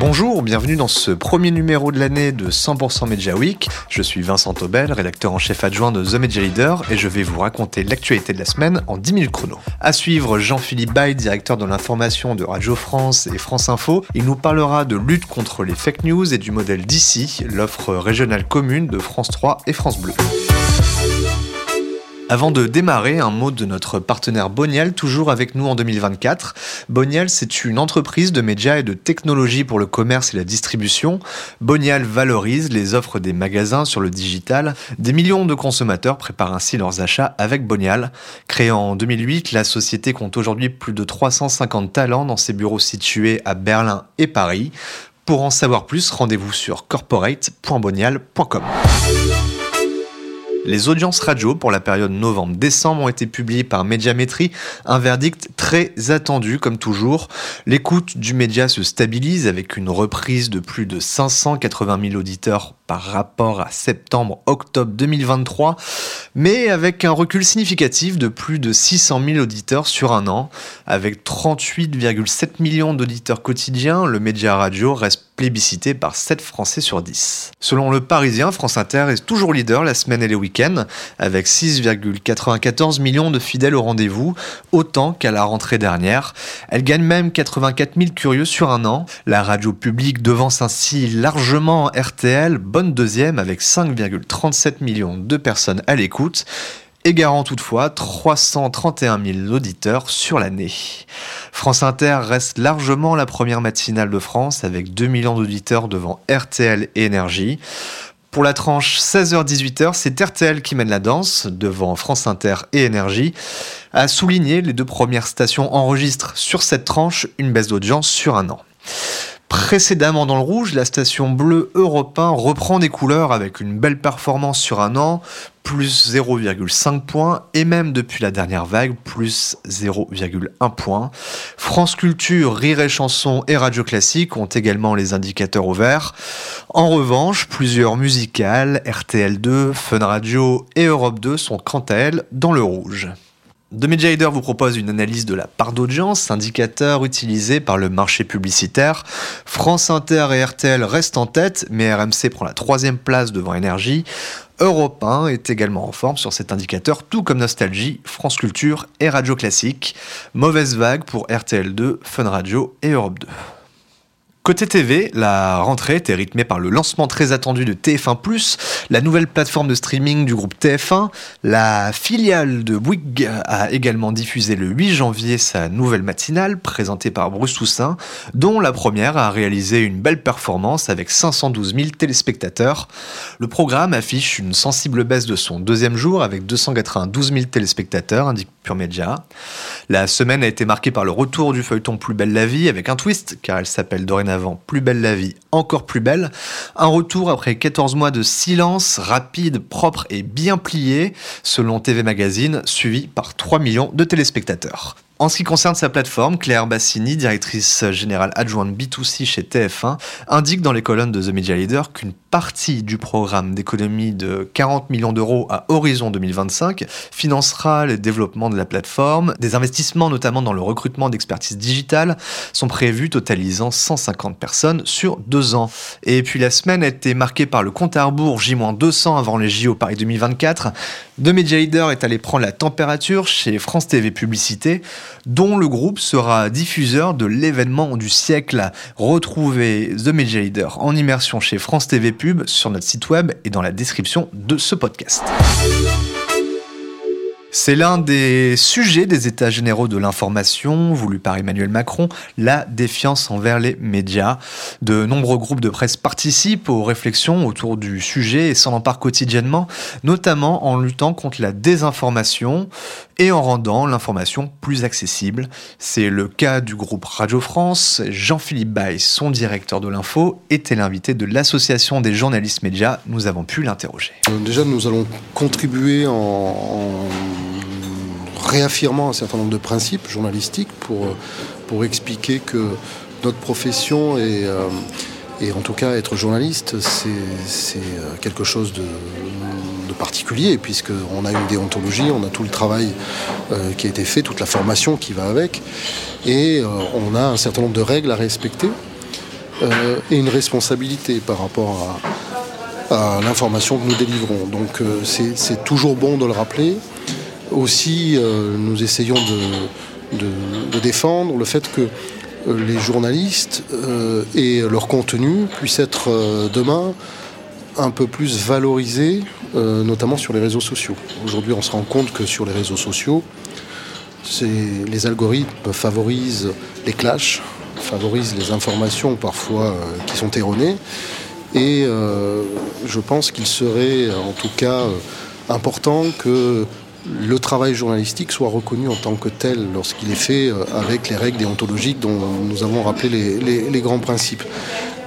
Bonjour, bienvenue dans ce premier numéro de l'année de 100% Media Week. Je suis Vincent Taubel, rédacteur en chef adjoint de The Media Leader et je vais vous raconter l'actualité de la semaine en 10 minutes chrono. À suivre, Jean-Philippe Bay, directeur de l'information de Radio France et France Info. Il nous parlera de lutte contre les fake news et du modèle d'ici, l'offre régionale commune de France 3 et France Bleu. Avant de démarrer, un mot de notre partenaire Bonial, toujours avec nous en 2024. Bonial, c'est une entreprise de médias et de technologies pour le commerce et la distribution. Bonial valorise les offres des magasins sur le digital. Des millions de consommateurs préparent ainsi leurs achats avec Bonial. Créée en 2008, la société compte aujourd'hui plus de 350 talents dans ses bureaux situés à Berlin et Paris. Pour en savoir plus, rendez-vous sur corporate.bonial.com. Les audiences radio pour la période novembre-décembre ont été publiées par Médiamétrie, un verdict très attendu comme toujours. L'écoute du média se stabilise avec une reprise de plus de 580 000 auditeurs par rapport à septembre-octobre 2023, mais avec un recul significatif de plus de 600 000 auditeurs sur un an. Avec 38,7 millions d'auditeurs quotidiens, le média radio reste plébiscité par 7 Français sur 10. Selon le Parisien, France Inter est toujours leader la semaine et les week-ends, avec 6,94 millions de fidèles au rendez-vous, autant qu'à la rentrée dernière. Elle gagne même 84 000 curieux sur un an. La radio publique devance ainsi largement RTL, bonne deuxième avec 5,37 millions de personnes à l'écoute égarant toutefois 331 000 auditeurs sur l'année. France Inter reste largement la première matinale de France avec 2 millions d'auditeurs devant RTL et Énergie. Pour la tranche 16h-18h, c'est RTL qui mène la danse devant France Inter et Énergie. À souligner, les deux premières stations enregistrent sur cette tranche une baisse d'audience sur un an. Précédemment dans le rouge, la station bleue Europe 1 reprend des couleurs avec une belle performance sur un an, plus 0,5 points, et même depuis la dernière vague, plus 0,1 point. France Culture, Rire et Chanson et Radio Classique ont également les indicateurs au vert. En revanche, plusieurs musicales, RTL2, Fun Radio et Europe 2 sont quant à elles dans le rouge. The Media Leader vous propose une analyse de la part d'audience, indicateur utilisé par le marché publicitaire. France Inter et RTL restent en tête, mais RMC prend la troisième place devant Énergie. Europe 1 est également en forme sur cet indicateur, tout comme Nostalgie, France Culture et Radio Classique. Mauvaise vague pour RTL2, Fun Radio et Europe 2. Côté TV, la rentrée était rythmée par le lancement très attendu de TF1+, la nouvelle plateforme de streaming du groupe TF1. La filiale de Bouygues a également diffusé le 8 janvier sa nouvelle matinale, présentée par Bruce Toussaint, dont la première a réalisé une belle performance avec 512 000 téléspectateurs. Le programme affiche une sensible baisse de son deuxième jour avec 292 000 téléspectateurs, indique Pure Media. La semaine a été marquée par le retour du feuilleton Plus belle la vie avec un twist, car elle s'appelle dorénavant Plus belle la vie, encore plus belle. Un retour après 14 mois de silence, rapide, propre et bien plié, selon TV Magazine, suivi par 3 millions de téléspectateurs. En ce qui concerne sa plateforme, Claire Bassini, directrice générale adjointe B2C chez TF1, indique dans les colonnes de The Media Leader qu'une partie du programme d'économie de 40 millions d'euros à horizon 2025 financera le développement de la plateforme. Des investissements, notamment dans le recrutement d'expertise digitale, sont prévus, totalisant 150 personnes sur deux ans. Et puis la semaine a été marquée par le compte à rebours J-200 avant les JO Paris 2024. The Media Leader est allé prendre la température chez France TV Publicité dont le groupe sera diffuseur de l'événement du siècle. Retrouvez The Media Leader en immersion chez France TV Pub sur notre site web et dans la description de ce podcast. C'est l'un des sujets des États généraux de l'information voulus par Emmanuel Macron, la défiance envers les médias. De nombreux groupes de presse participent aux réflexions autour du sujet et s'en emparent quotidiennement, notamment en luttant contre la désinformation et en rendant l'information plus accessible. C'est le cas du groupe Radio France. Jean-Philippe Bay, son directeur de l'info, était l'invité de l'Association des journalistes médias. Nous avons pu l'interroger. Déjà, nous allons contribuer en réaffirmant un certain nombre de principes journalistiques pour, pour expliquer que notre profession est, euh, et en tout cas être journaliste, c'est euh, quelque chose de, particulier, puisqu'on a une déontologie, on a tout le travail euh, qui a été fait, toute la formation qui va avec, et on a un certain nombre de règles à respecter. et une responsabilité par rapport à, l'information que nous délivrons. Donc c'est toujours bon de le rappeler. Aussi, nous essayons de, défendre le fait que les journalistes et leur contenu puissent être demain un peu plus valorisés, notamment sur les réseaux sociaux. Aujourd'hui, on se rend compte que sur les réseaux sociaux, les algorithmes favorisent les clashs, favorisent les informations parfois euh, qui sont erronées. Et euh, je pense qu'il serait en tout cas euh, important que le travail journalistique soit reconnu en tant que tel lorsqu'il est fait avec les règles déontologiques dont nous avons rappelé les grands principes.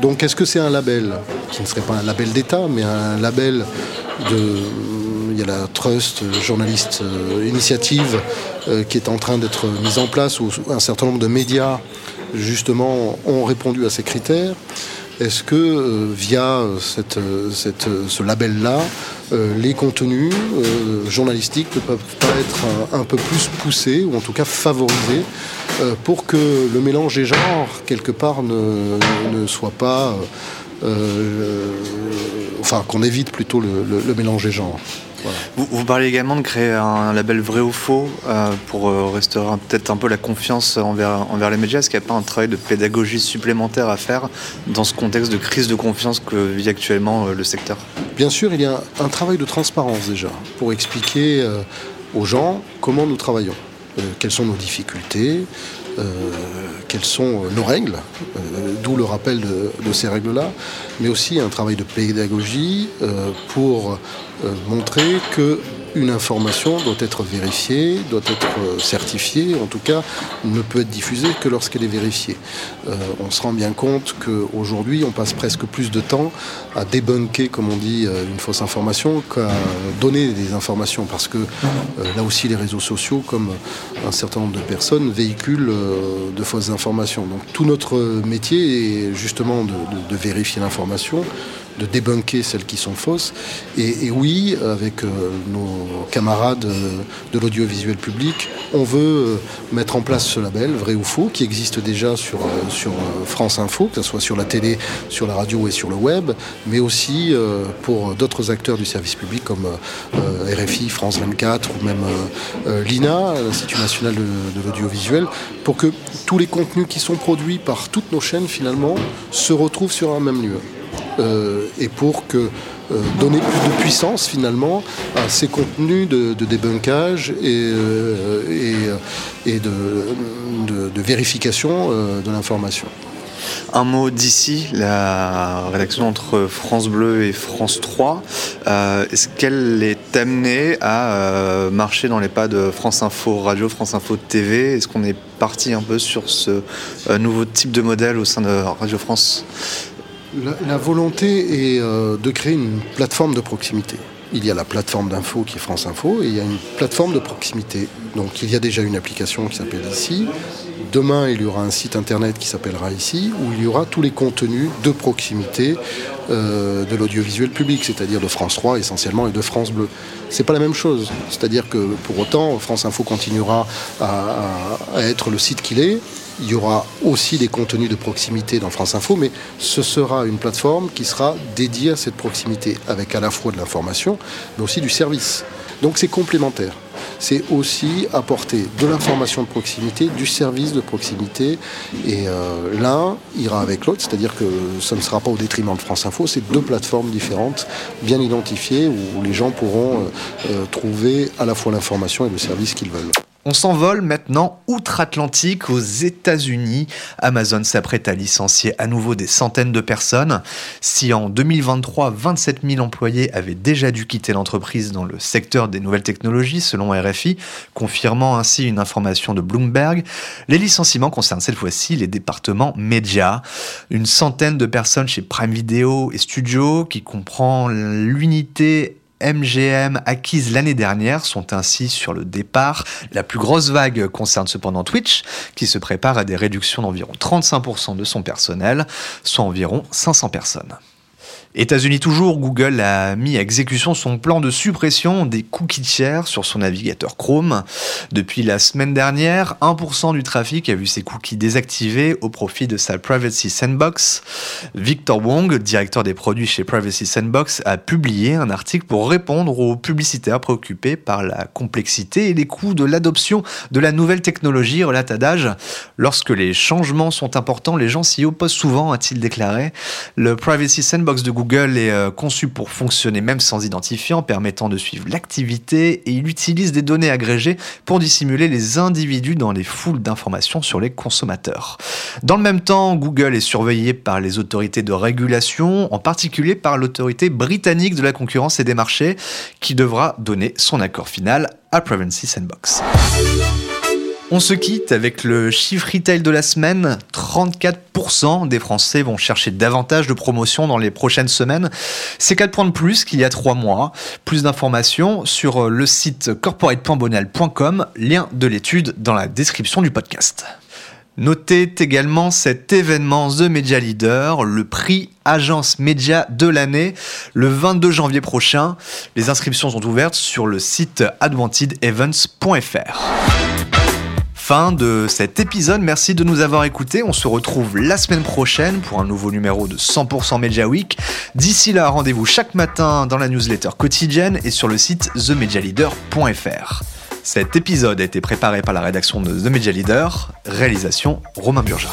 Donc est-ce que c'est un label? Qui ne serait pas un label d'État, mais un label de il y a la Trust Journaliste euh, Initiative euh, qui est en train d'être mise en place, où un certain nombre de médias, justement, ont répondu à ces critères. Est-ce que euh, via cette, ce label-là, les contenus journalistiques ne peuvent pas être un, peu plus poussés, ou en tout cas favorisés, pour que le mélange des genres, quelque part, ne, ne soit pas... enfin, qu'on évite plutôt le, le mélange des genres. Vous, parlez également de créer un label vrai ou faux euh, pour euh, restaurer peut-être un peu la confiance envers, envers les médias. Est-ce qu'il n'y a pas un travail de pédagogie supplémentaire à faire dans ce contexte de crise de confiance que vit actuellement euh, le secteur? Bien sûr, il y a un travail de transparence déjà pour expliquer aux gens comment nous travaillons, quelles sont nos difficultés, quelles sont nos règles, d'où le rappel de, ces règles-là, mais aussi un travail de pédagogie pour euh, montrer que une information doit être vérifiée, doit être euh, certifiée, en tout cas ne peut être diffusée que lorsqu'elle est vérifiée. Euh, on se rend bien compte qu'aujourd'hui on passe presque plus de temps à débunker, comme on dit, une fausse information qu'à donner des informations, parce que là aussi les réseaux sociaux, comme un certain nombre de personnes, véhiculent de fausses informations. Donc tout notre métier est justement de vérifier l'information de débunker celles qui sont fausses. Et, oui, avec euh, nos camarades euh, de l'audiovisuel public, on veut euh, mettre en place ce label, vrai ou faux, qui existe déjà sur, France Info, que ce soit sur la télé, sur la radio et sur le web, mais aussi pour d'autres acteurs du service public comme RFI, France 24 ou même l'INA, l'Institut national de l'audiovisuel, pour que tous les contenus qui sont produits par toutes nos chaînes finalement se retrouvent sur un même lieu. Euh, et pour euh, donner plus de puissance finalement à ces contenus de, débunkage et, euh, et, de, vérification de l'information. Un mot d'ici, la rédaction entre France Bleu et France 3. Est-ce qu'elle est amenée à marcher dans les pas de France Info Radio, France Info TV Est-ce qu'on est parti un peu sur ce nouveau type de modèle au sein de Radio France? La, volonté est euh, de créer une plateforme de proximité. Il y a la plateforme d'info qui est France Info et il y a une plateforme de proximité. Donc il y a déjà une application qui s'appelle Ici. Demain, il y aura un site internet qui s'appellera Ici où il y aura tous les contenus de proximité euh, de l'audiovisuel public, c'est-à-dire de France 3 essentiellement et de France Bleu. C'est pas la même chose. C'est-à-dire que pour autant, France Info continuera à être le site qu'il est il y aura aussi des contenus de proximité dans France Info, mais ce sera une plateforme qui sera dédiée à cette proximité, avec à la fois de l'information, mais aussi du service. Donc c'est complémentaire. C'est aussi apporter de l'information de proximité, du service de proximité, et euh, l'un ira avec l'autre, c'est-à-dire que ça ne sera pas au détriment de France Info, c'est deux plateformes différentes, bien identifiées, où les gens pourront euh, euh, trouver à la fois l'information et le service qu'ils veulent. On s'envole maintenant outre-Atlantique aux États-Unis. Amazon s'apprête à licencier à nouveau des centaines de personnes. Si en 2023, 27 000 employés avaient déjà dû quitter l'entreprise dans le secteur des nouvelles technologies, selon RFI, confirmant ainsi une information de Bloomberg, les licenciements concernent cette fois-ci les départements médias. Une centaine de personnes chez Prime Video et Studio, qui comprend l'unité MGM acquises l'année dernière sont ainsi sur le départ. La plus grosse vague concerne cependant Twitch, qui se prépare à des réductions d'environ 35% de son personnel, soit environ 500 personnes. États-Unis toujours, Google a mis à exécution son plan de suppression des cookies tiers sur son navigateur Chrome. Depuis la semaine dernière, 1% du trafic a vu ses cookies désactivés au profit de sa Privacy Sandbox. Victor Wong, directeur des produits chez Privacy Sandbox, a publié un article pour répondre aux publicitaires préoccupés par la complexité et les coûts de l'adoption de la nouvelle technologie, relate Adage. Lorsque les changements sont importants, les gens s'y opposent souvent, a-t-il déclaré. Le Privacy Sandbox de Google Google est euh, conçu pour fonctionner même sans identifiant, permettant de suivre l'activité et il utilise des données agrégées pour dissimuler les individus dans les foules d'informations sur les consommateurs. Dans le même temps, Google est surveillé par les autorités de régulation, en particulier par l'autorité britannique de la concurrence et des marchés, qui devra donner son accord final à Privacy Sandbox. On se quitte avec le chiffre retail de la semaine. 34% des Français vont chercher davantage de promotions dans les prochaines semaines. C'est 4 points de plus qu'il y a 3 mois. Plus d'informations sur le site corporate.bonal.com, lien de l'étude dans la description du podcast. Notez également cet événement The Media Leader, le prix Agence Média de l'année, le 22 janvier prochain. Les inscriptions sont ouvertes sur le site adwantedevents.fr. Fin de cet épisode, merci de nous avoir écoutés. On se retrouve la semaine prochaine pour un nouveau numéro de 100% Media Week. D'ici là, rendez-vous chaque matin dans la newsletter quotidienne et sur le site themedialeader.fr. Cet épisode a été préparé par la rédaction de The Media Leader, réalisation Romain Burja.